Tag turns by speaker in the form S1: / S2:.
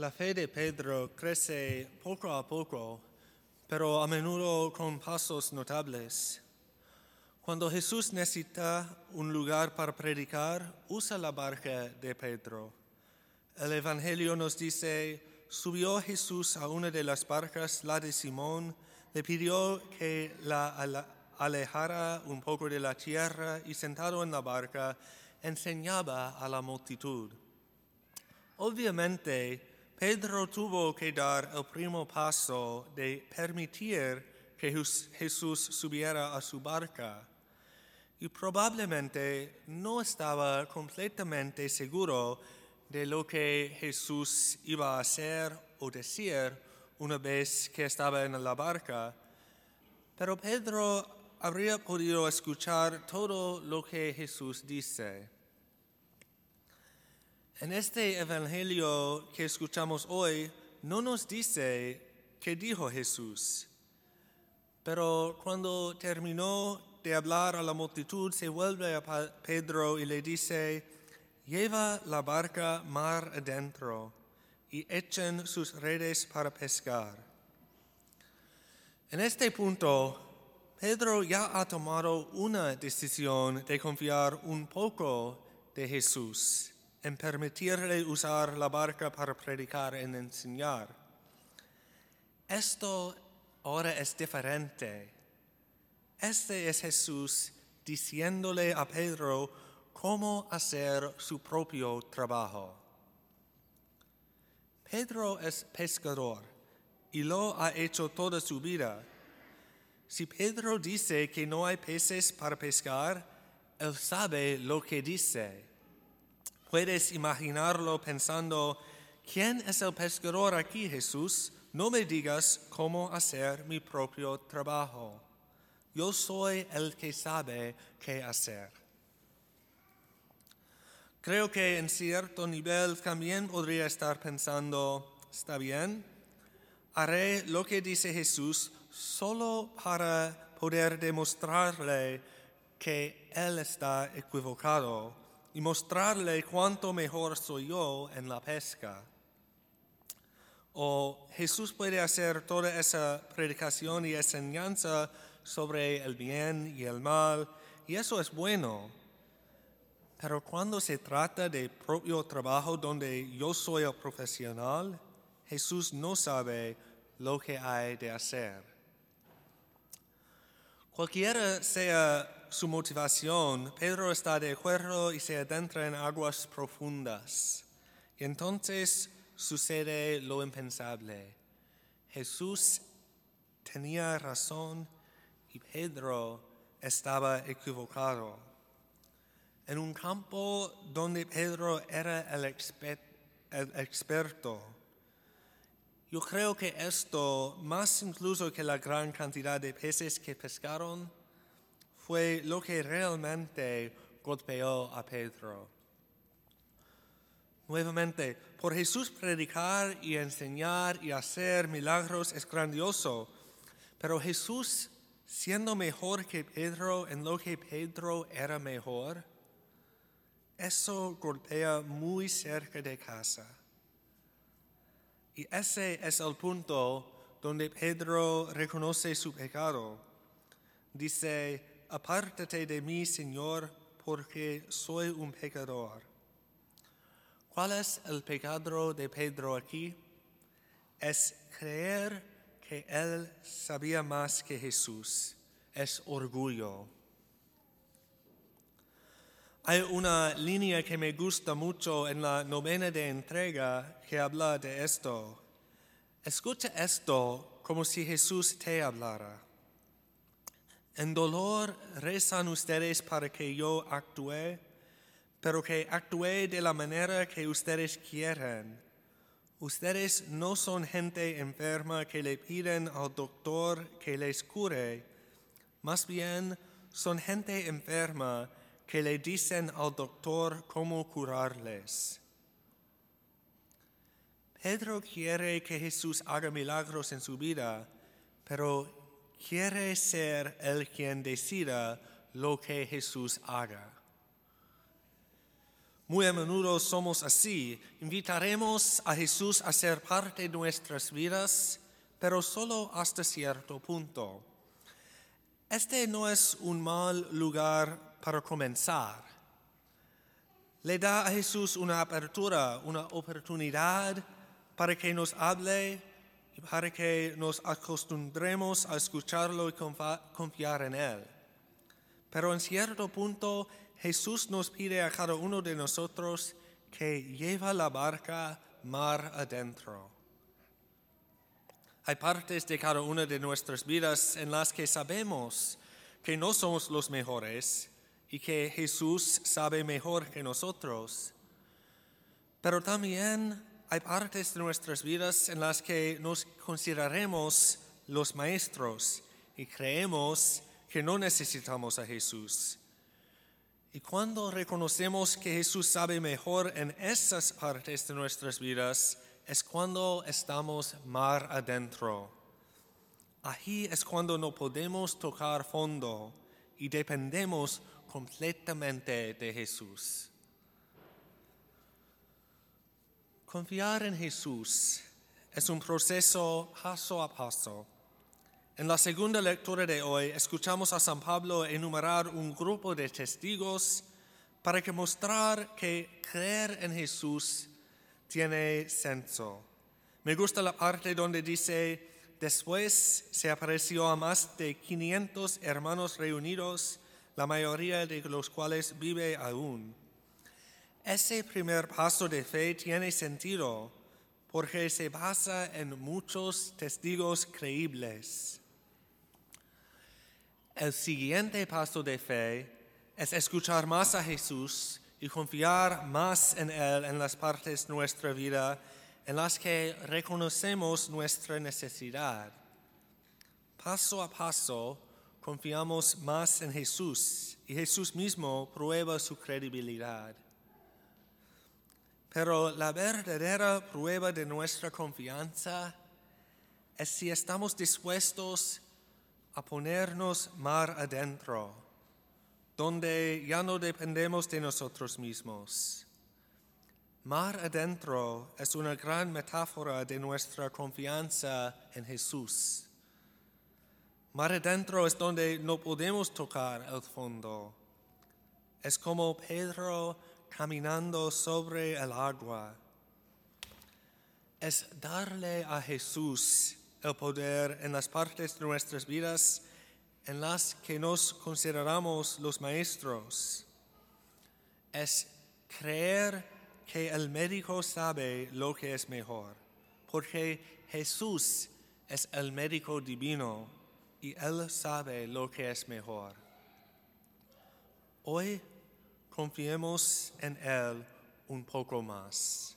S1: La fe de Pedro crece poco a poco, pero a menudo con pasos notables. Cuando Jesús necesita un lugar para predicar, usa la barca de Pedro. El Evangelio nos dice, subió Jesús a una de las barcas, la de Simón, le pidió que la alejara un poco de la tierra y sentado en la barca, enseñaba a la multitud. Obviamente, Pedro tuvo que dar el primer paso de permitir que Jesús subiera a su barca y probablemente no estaba completamente seguro de lo que Jesús iba a hacer o decir una vez que estaba en la barca, pero Pedro habría podido escuchar todo lo que Jesús dice. En este Evangelio que escuchamos hoy, no nos dice qué dijo Jesús, pero cuando terminó de hablar a la multitud, se vuelve a Pedro y le dice, lleva la barca mar adentro y echen sus redes para pescar. En este punto, Pedro ya ha tomado una decisión de confiar un poco de Jesús, en permitirle usar la barca para predicar y enseñar. Esto ahora es diferente. Este es Jesús diciéndole a Pedro cómo hacer su propio trabajo. Pedro es pescador y lo ha hecho toda su vida. Si Pedro dice que no hay peces para pescar, él sabe lo que dice. Puedes imaginarlo pensando, ¿quién es el pescador aquí, Jesús? No me digas cómo hacer mi propio trabajo. Yo soy el que sabe qué hacer. Creo que en cierto nivel también podría estar pensando, está bien, haré lo que dice Jesús solo para poder demostrarle que Él está equivocado y mostrarle cuánto mejor soy yo en la pesca. O Jesús puede hacer toda esa predicación y enseñanza sobre el bien y el mal, y eso es bueno. Pero cuando se trata de propio trabajo donde yo soy el profesional, Jesús no sabe lo que hay de hacer. Cualquiera sea su motivación, Pedro está de acuerdo y se adentra en aguas profundas. Y entonces sucede lo impensable. Jesús tenía razón y Pedro estaba equivocado en un campo donde Pedro era el, experto. Yo creo que esto, más incluso que la gran cantidad de peces que pescaron, fue lo que realmente golpeó a Pedro. Nuevamente, por Jesús predicar y enseñar y hacer milagros es grandioso, pero Jesús siendo mejor que Pedro en lo que Pedro era mejor, eso golpea muy cerca de casa. Y ese es el punto donde Pedro reconoce su pecado. Dice, apártate de mí, Señor, porque soy un pecador. ¿Cuál es el pecado de Pedro aquí? Es creer que él sabía más que Jesús. Es orgullo. Hay una línea que me gusta mucho en la novena de entrega que habla de esto. Escucha esto como si Jesús te hablara. En dolor rezan ustedes para que yo actúe, pero que actúe de la manera que ustedes quieren. Ustedes no son gente enferma que le piden al doctor que les cure, más bien son gente enferma que le dicen al doctor cómo curarles. Pedro quiere que Jesús haga milagros en su vida, pero quiere ser el quien decida lo que Jesús haga. Muy a menudo somos así. Invitaremos a Jesús a ser parte de nuestras vidas, pero solo hasta cierto punto. Este no es un mal lugar para comenzar. Le da a Jesús una apertura, una oportunidad para que nos hable para que nos acostumbremos a escucharlo y confiar en Él. Pero en cierto punto Jesús nos pide a cada uno de nosotros que lleva la barca mar adentro. Hay partes de cada una de nuestras vidas en las que sabemos que no somos los mejores y que Jesús sabe mejor que nosotros. Pero también hay partes de nuestras vidas en las que nos consideraremos los maestros y creemos que no necesitamos a Jesús y cuando reconocemos que Jesús sabe mejor en esas partes de nuestras vidas, es cuando estamos mar adentro. Ahí es cuando no podemos tocar fondo y dependemos completamente de Jesús. Confiar en Jesús es un proceso paso a paso en la segunda lectura de hoy escuchamos a San Pablo enumerar un grupo de testigos para que mostrar que creer en Jesús tiene senso. Me gusta la parte donde dice, después se apareció a más de 500 hermanos reunidos, la mayoría de los cuales vive aún. Ese primer paso de fe tiene sentido porque se basa en muchos testigos creíbles. El siguiente paso de fe es escuchar más a Jesús y confiar más en Él en las partes de nuestra vida en las que reconocemos nuestra necesidad. Paso a paso confiamos más en Jesús y Jesús mismo prueba su credibilidad. Pero la verdadera prueba de nuestra confianza es si estamos dispuestos a ponernos mar adentro, donde ya no dependemos de nosotros mismos. Mar adentro es una gran metáfora de nuestra confianza en Jesús. Mar adentro es donde no podemos tocar el fondo. Es como Pedro caminando sobre el agua. Es darle a Jesús el poder en las partes de nuestras vidas en las que nos consideramos los maestros. Es creer que el médico sabe lo que es mejor, porque Jesús es el médico divino y Él sabe lo que es mejor. Hoy confiemos en Él un poco más.